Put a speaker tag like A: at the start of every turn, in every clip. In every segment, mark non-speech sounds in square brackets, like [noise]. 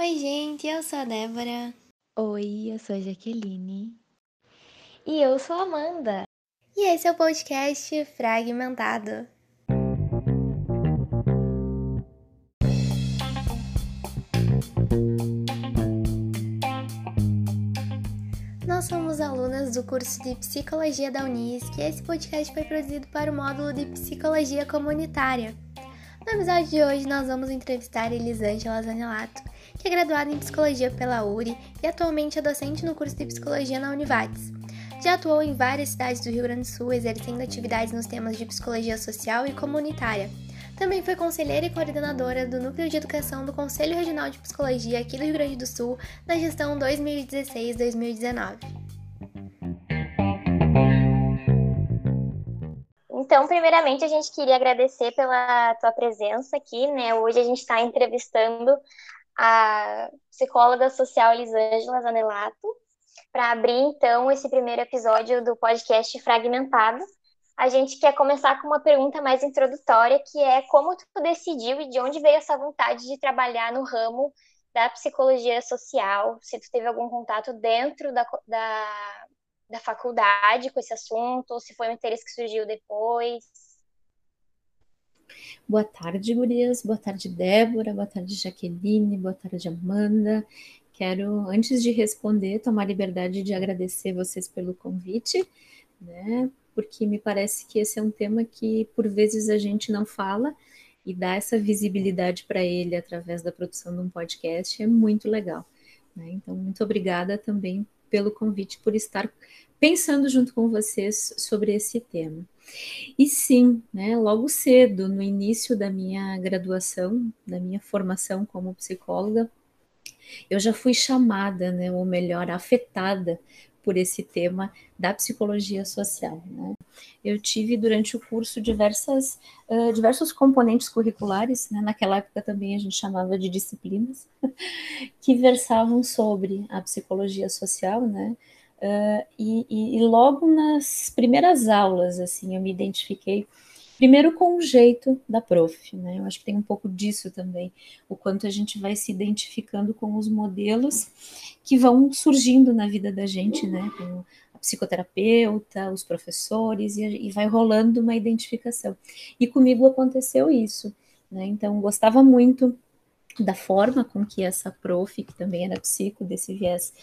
A: Oi, gente, eu sou a Débora.
B: Oi, eu sou a Jaqueline.
C: E eu sou a Amanda.
A: E esse é o podcast Fragmentado. Nós somos alunas do curso de Psicologia da Unisc e esse podcast foi produzido para o módulo de Psicologia Comunitária. No episódio de hoje, nós vamos entrevistar Elisângela Zanelato, que é graduada em Psicologia pela URI e atualmente é docente no curso de Psicologia na Univates. Já atuou em várias cidades do Rio Grande do Sul, exercendo atividades nos temas de psicologia social e comunitária. Também foi conselheira e coordenadora do Núcleo de Educação do Conselho Regional de Psicologia aqui do Rio Grande do Sul na gestão 2016-2019.
C: Então, primeiramente, a gente queria agradecer pela tua presença aqui, né? Hoje a gente está entrevistando a psicóloga social Elisângela Zanelato para abrir, então, esse primeiro episódio do podcast Fragmentado a gente quer começar com uma pergunta mais introdutória, que é como tu decidiu e de onde veio essa vontade de trabalhar no ramo da psicologia social, se tu teve algum contato dentro da, da, da faculdade com esse assunto, ou se foi um interesse que surgiu depois.
B: Boa tarde, gurias. Boa tarde, Débora. Boa tarde, Jaqueline. Boa tarde, Amanda. Quero, antes de responder, tomar liberdade de agradecer vocês pelo convite, né? porque me parece que esse é um tema que por vezes a gente não fala e dar essa visibilidade para ele através da produção de um podcast é muito legal. Né? Então, muito obrigada também pelo convite, por estar pensando junto com vocês sobre esse tema. E sim, né, logo cedo, no início da minha graduação, da minha formação como psicóloga, eu já fui chamada, né, ou melhor, afetada por esse tema da psicologia social. Né? Eu tive durante o curso diversas, uh, diversos componentes curriculares, né? naquela época também a gente chamava de disciplinas, [laughs] que versavam sobre a psicologia social, né? Uh, e, e, e logo nas primeiras aulas, assim, eu me identifiquei Primeiro com o jeito da prof, né? Eu acho que tem um pouco disso também, o quanto a gente vai se identificando com os modelos que vão surgindo na vida da gente, né? Com a psicoterapeuta, os professores, e, e vai rolando uma identificação. E comigo aconteceu isso, né? Então, gostava muito da forma com que essa prof, que também era psico, desse viés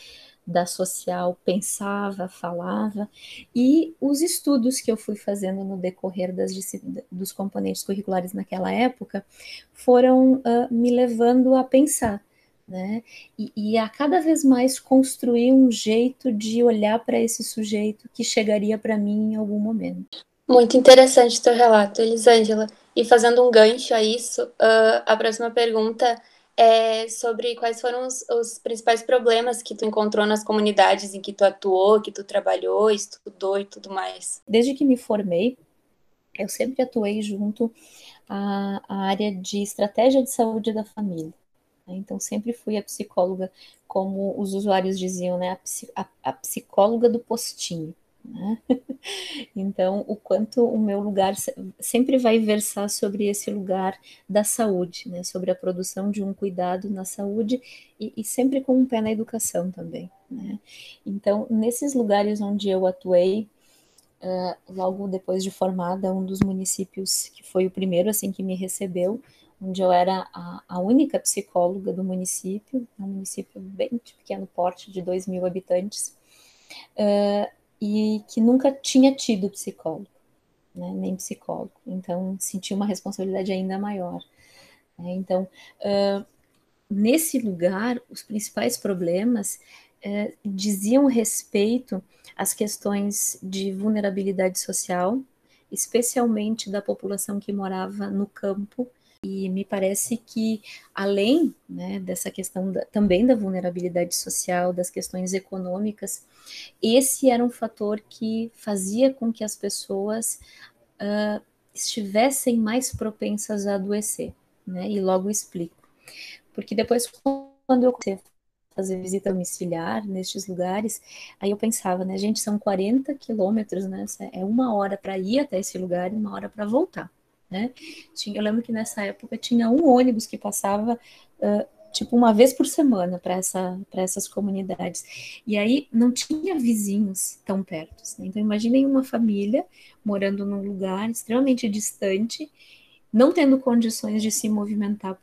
B: da social pensava, falava, e os estudos que eu fui fazendo no decorrer das, dos componentes curriculares naquela época foram uh, me levando a pensar, né? E, e, a cada vez mais construir um jeito de olhar para esse sujeito que chegaria para mim em algum momento.
D: Muito interessante teu relato, Elisângela. E fazendo um gancho a isso, uh, a próxima pergunta é, sobre quais foram os, os, principais problemas que tu encontrou nas comunidades em que tu atuou, que tu trabalhou, estudou e tudo mais.
B: Desde que me formei, eu sempre atuei junto à, à área de estratégia de saúde da família. Né? Então, sempre fui a psicóloga, como os usuários diziam, né? a, a, a psicóloga do postinho. Né? [laughs] Então, o quanto o meu lugar sempre vai versar sobre esse lugar da saúde, né? sobre a produção de um cuidado na saúde e, e sempre com um pé na educação também. Né? Então, nesses lugares onde eu atuei, uh, logo depois de formada, um dos municípios que foi o primeiro assim que me recebeu, onde eu era a, a única psicóloga do município, um município bem de pequeno porte, de 2 mil habitantes. Uh, e que nunca tinha tido psicólogo, né, nem psicólogo. Então, senti uma responsabilidade ainda maior. Né? Então, uh, nesse lugar, os principais problemas uh, diziam respeito às questões de vulnerabilidade social, especialmente da população que morava no campo e me parece que, além né, dessa questão da, também da vulnerabilidade social, das questões econômicas, esse era um fator que fazia com que as pessoas uh, estivessem mais propensas a adoecer. Né? E logo explico. Porque depois, quando eu fazer visita domiciliar nestes lugares, aí eu pensava, né, gente, são 40 quilômetros, né? É uma hora para ir até esse lugar e uma hora para voltar. Né? Tinha, eu lembro que nessa época tinha um ônibus que passava uh, tipo uma vez por semana para essa, essas comunidades. E aí não tinha vizinhos tão perto. Né? Então imaginem uma família morando num lugar extremamente distante, não tendo condições de se movimentar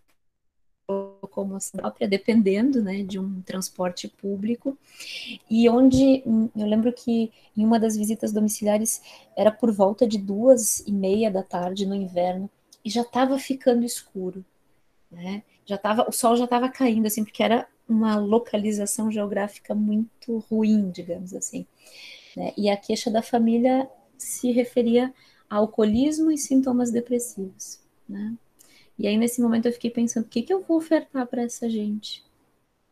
B: como própria, dependendo né, de um transporte público, e onde eu lembro que em uma das visitas domiciliares era por volta de duas e meia da tarde no inverno, e já estava ficando escuro, né? Já tava, o sol já estava caindo, assim, porque era uma localização geográfica muito ruim, digamos assim. Né? E a queixa da família se referia a alcoolismo e sintomas depressivos, né? E aí, nesse momento, eu fiquei pensando: o que, que eu vou ofertar para essa gente?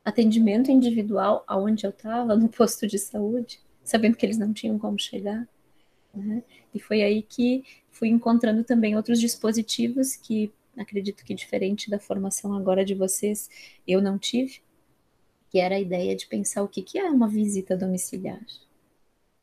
B: Atendimento individual aonde eu estava, [laughs] no posto de saúde, sabendo que eles não tinham como chegar. Né? E foi aí que fui encontrando também outros dispositivos que acredito que diferente da formação agora de vocês, eu não tive, que era a ideia de pensar o que, que é uma visita domiciliar.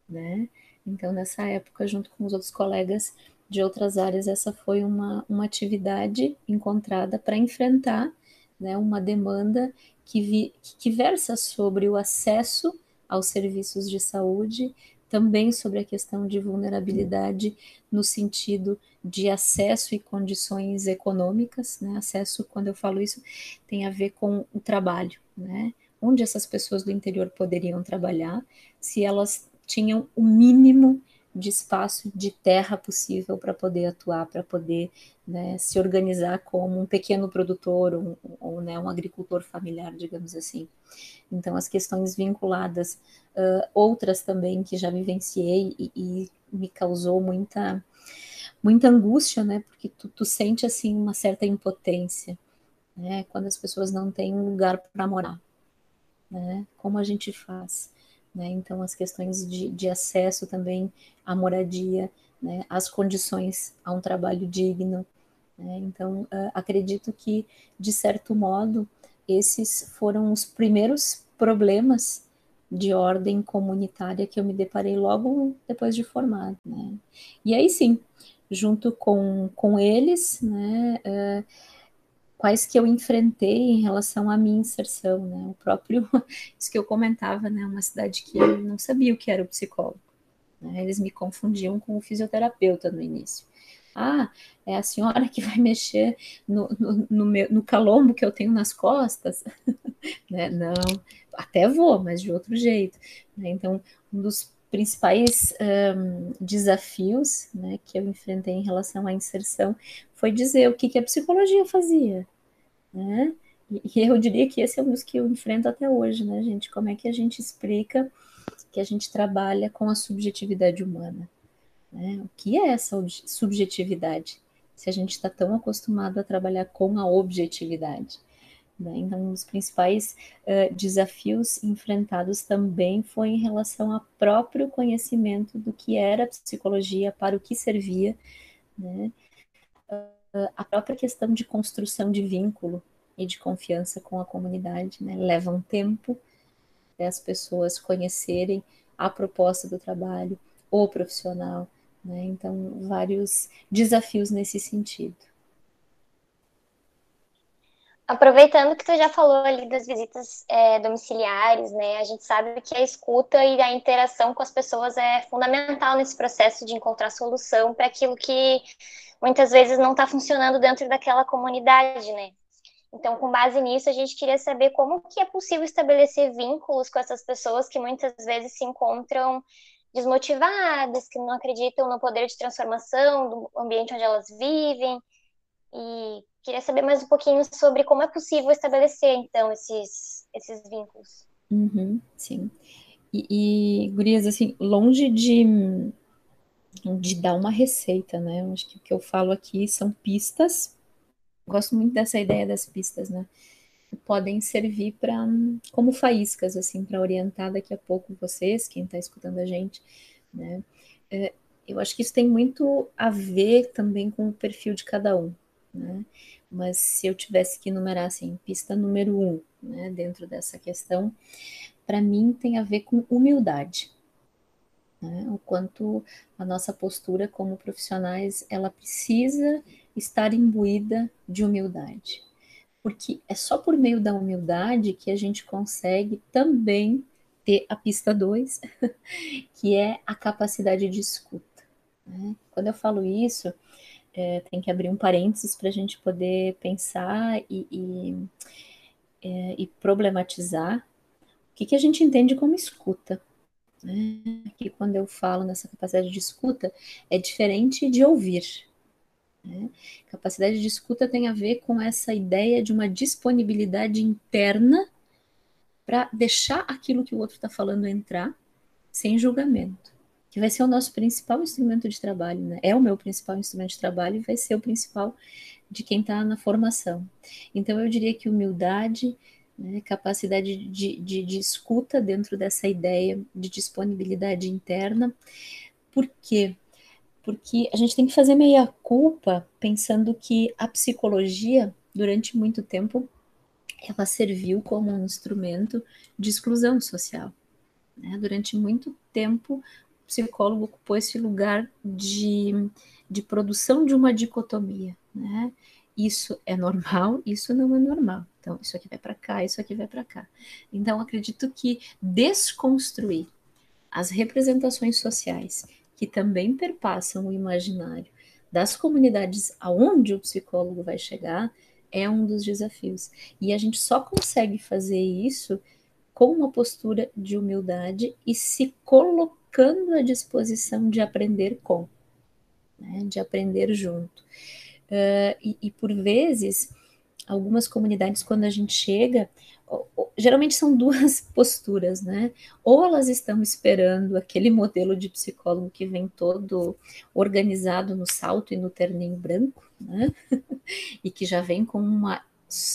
B: Né? Então, nessa época, junto com os outros colegas, de outras áreas, essa foi uma, uma atividade encontrada para enfrentar né, uma demanda que, vi, que versa sobre o acesso aos serviços de saúde, também sobre a questão de vulnerabilidade no sentido de acesso e condições econômicas, né? Acesso, quando eu falo isso, tem a ver com o trabalho, né? Onde essas pessoas do interior poderiam trabalhar, se elas tinham o mínimo de espaço de terra possível para poder atuar, para poder né, se organizar como um pequeno produtor ou, ou né, um agricultor familiar, digamos assim. Então, as questões vinculadas, uh, outras também que já vivenciei e, e, me causou muita, muita angústia, né, porque tu, tu sente assim uma certa impotência, né, quando as pessoas não têm um lugar para morar, né, como a gente faz? Né? Então, as questões de, de acesso também à moradia, né? as condições a um trabalho digno. Né? Então, uh, acredito que, de certo modo, esses foram os primeiros problemas de ordem comunitária que eu me deparei logo depois de formado. Né? E aí sim, junto com, com eles, né, uh, quais que eu enfrentei em relação à minha inserção, né? O próprio, [laughs] isso que eu comentava, né? Uma cidade que eu não sabia o que era o psicólogo. Né? Eles me confundiam com o fisioterapeuta no início. Ah, é a senhora que vai mexer no, no, no, meu, no calombo que eu tenho nas costas? [laughs] né? Não, até vou, mas de outro jeito. Né? Então, um dos principais um, desafios né, que eu enfrentei em relação à inserção foi dizer o que, que a psicologia fazia. Né? E eu diria que esse é um dos que eu enfrento até hoje, né, gente? Como é que a gente explica que a gente trabalha com a subjetividade humana? Né? O que é essa subjetividade? Se a gente está tão acostumado a trabalhar com a objetividade. Né? Então, um dos principais uh, desafios enfrentados também foi em relação ao próprio conhecimento do que era psicologia, para o que servia, né? uh, a própria questão de construção de vínculo e de confiança com a comunidade, né? Leva um tempo as pessoas conhecerem a proposta do trabalho, o profissional, né? Então, vários desafios nesse sentido.
C: Aproveitando que tu já falou ali das visitas é, domiciliares, né? A gente sabe que a escuta e a interação com as pessoas é fundamental nesse processo de encontrar solução para aquilo que muitas vezes não está funcionando dentro daquela comunidade, né? Então, com base nisso, a gente queria saber como que é possível estabelecer vínculos com essas pessoas que muitas vezes se encontram desmotivadas, que não acreditam no poder de transformação do ambiente onde elas vivem. E Queria saber mais um pouquinho sobre como é possível estabelecer, então, esses, esses vínculos.
B: Uhum, sim. E, e, Gurias, assim, longe de, de dar uma receita, né? Acho que o que eu falo aqui são pistas. Gosto muito dessa ideia das pistas, né? Podem servir para como faíscas, assim, para orientar daqui a pouco vocês, quem está escutando a gente, né? É, eu acho que isso tem muito a ver também com o perfil de cada um né? Mas se eu tivesse que enumerar assim, pista número um, né, dentro dessa questão, para mim tem a ver com humildade. Né? O quanto a nossa postura como profissionais, ela precisa estar imbuída de humildade. porque é só por meio da humildade que a gente consegue também ter a pista 2, [laughs] que é a capacidade de escuta. Né? Quando eu falo isso, é, tem que abrir um parênteses para a gente poder pensar e, e, é, e problematizar o que, que a gente entende como escuta. Né? Que quando eu falo nessa capacidade de escuta, é diferente de ouvir. Né? Capacidade de escuta tem a ver com essa ideia de uma disponibilidade interna para deixar aquilo que o outro está falando entrar sem julgamento, que vai ser o nosso principal instrumento de trabalho, né? É o meu principal instrumento de trabalho e vai ser o principal de quem está na formação. Então eu diria que humildade, né, capacidade de, de, de escuta dentro dessa ideia de disponibilidade interna, por quê? porque a gente tem que fazer meia culpa pensando que a psicologia, durante muito tempo, ela serviu como um instrumento de exclusão social. Né? Durante muito tempo, psicólogo ocupou esse lugar de, de produção de uma dicotomia. Né? Isso é normal, isso não é normal. Então, isso aqui vai para cá, isso aqui vai para cá. Então, acredito que desconstruir as representações sociais que também perpassam o imaginário das comunidades aonde o psicólogo vai chegar é um dos desafios. E a gente só consegue fazer isso com uma postura de humildade e se colocando à disposição de aprender com, né, de aprender junto. Uh, e, e por vezes, algumas comunidades, quando a gente chega, geralmente são duas [laughs] posturas, né? Ou elas estão esperando aquele modelo de psicólogo que vem todo organizado no salto e no terninho branco, né? [laughs] e que já vem com uma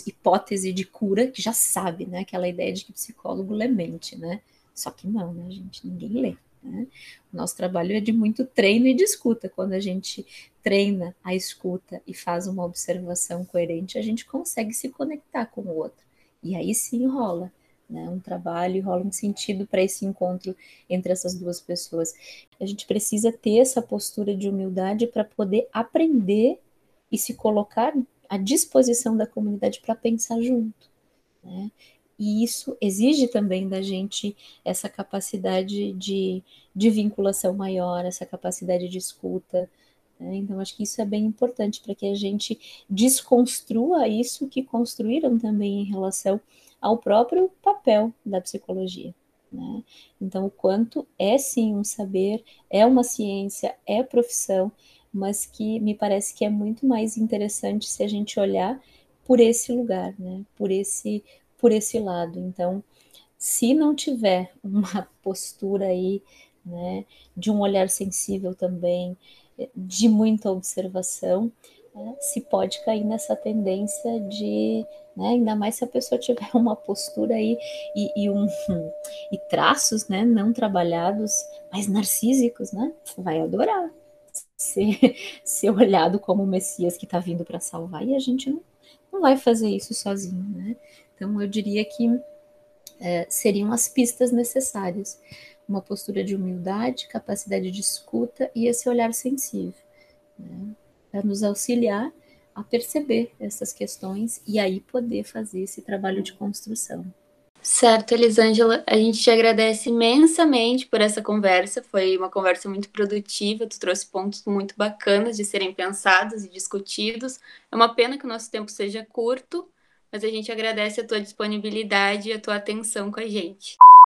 B: hipótese de cura, que já sabe, né? Aquela ideia de que psicólogo lê mente, né? Só que não, né, gente? Ninguém lê. Né? O nosso trabalho é de muito treino e de escuta. Quando a gente treina a escuta e faz uma observação coerente, a gente consegue se conectar com o outro. E aí sim rola né, um trabalho, rola um sentido para esse encontro entre essas duas pessoas. A gente precisa ter essa postura de humildade para poder aprender e se colocar à disposição da comunidade para pensar junto. Né? E isso exige também da gente essa capacidade de, de vinculação maior, essa capacidade de escuta, né? Então, acho que isso é bem importante para que a gente desconstrua isso que construíram também em relação ao próprio papel da psicologia. Né? Então, o quanto é sim um saber, é uma ciência, é profissão, mas que me parece que é muito mais interessante se a gente olhar por esse lugar, né? por, esse, por esse lado. Então, se não tiver [laughs] uma postura aí, né, de um olhar sensível também, de muita observação, né, se pode cair nessa tendência de, né, ainda mais se a pessoa tiver [laughs] uma postura aí e, e, um, [laughs] e traços né, não trabalhados, mas narcísicos, né, vai adorar ser, ser olhado como o Messias que está vindo para salvar, e a gente não, não vai fazer isso sozinho. Né? Então, eu diria que é, seriam as pistas necessárias uma postura de humildade, capacidade de escuta e esse olhar sensível, né, para nos auxiliar a perceber essas questões e aí poder fazer esse trabalho de construção.
D: Certo, Elisângela, a gente te agradece imensamente por essa conversa. Foi uma conversa muito produtiva, tu trouxe pontos muito bacanas de serem pensados e discutidos. É uma pena que o nosso tempo seja curto, mas a gente agradece a tua disponibilidade e a tua atenção com a gente.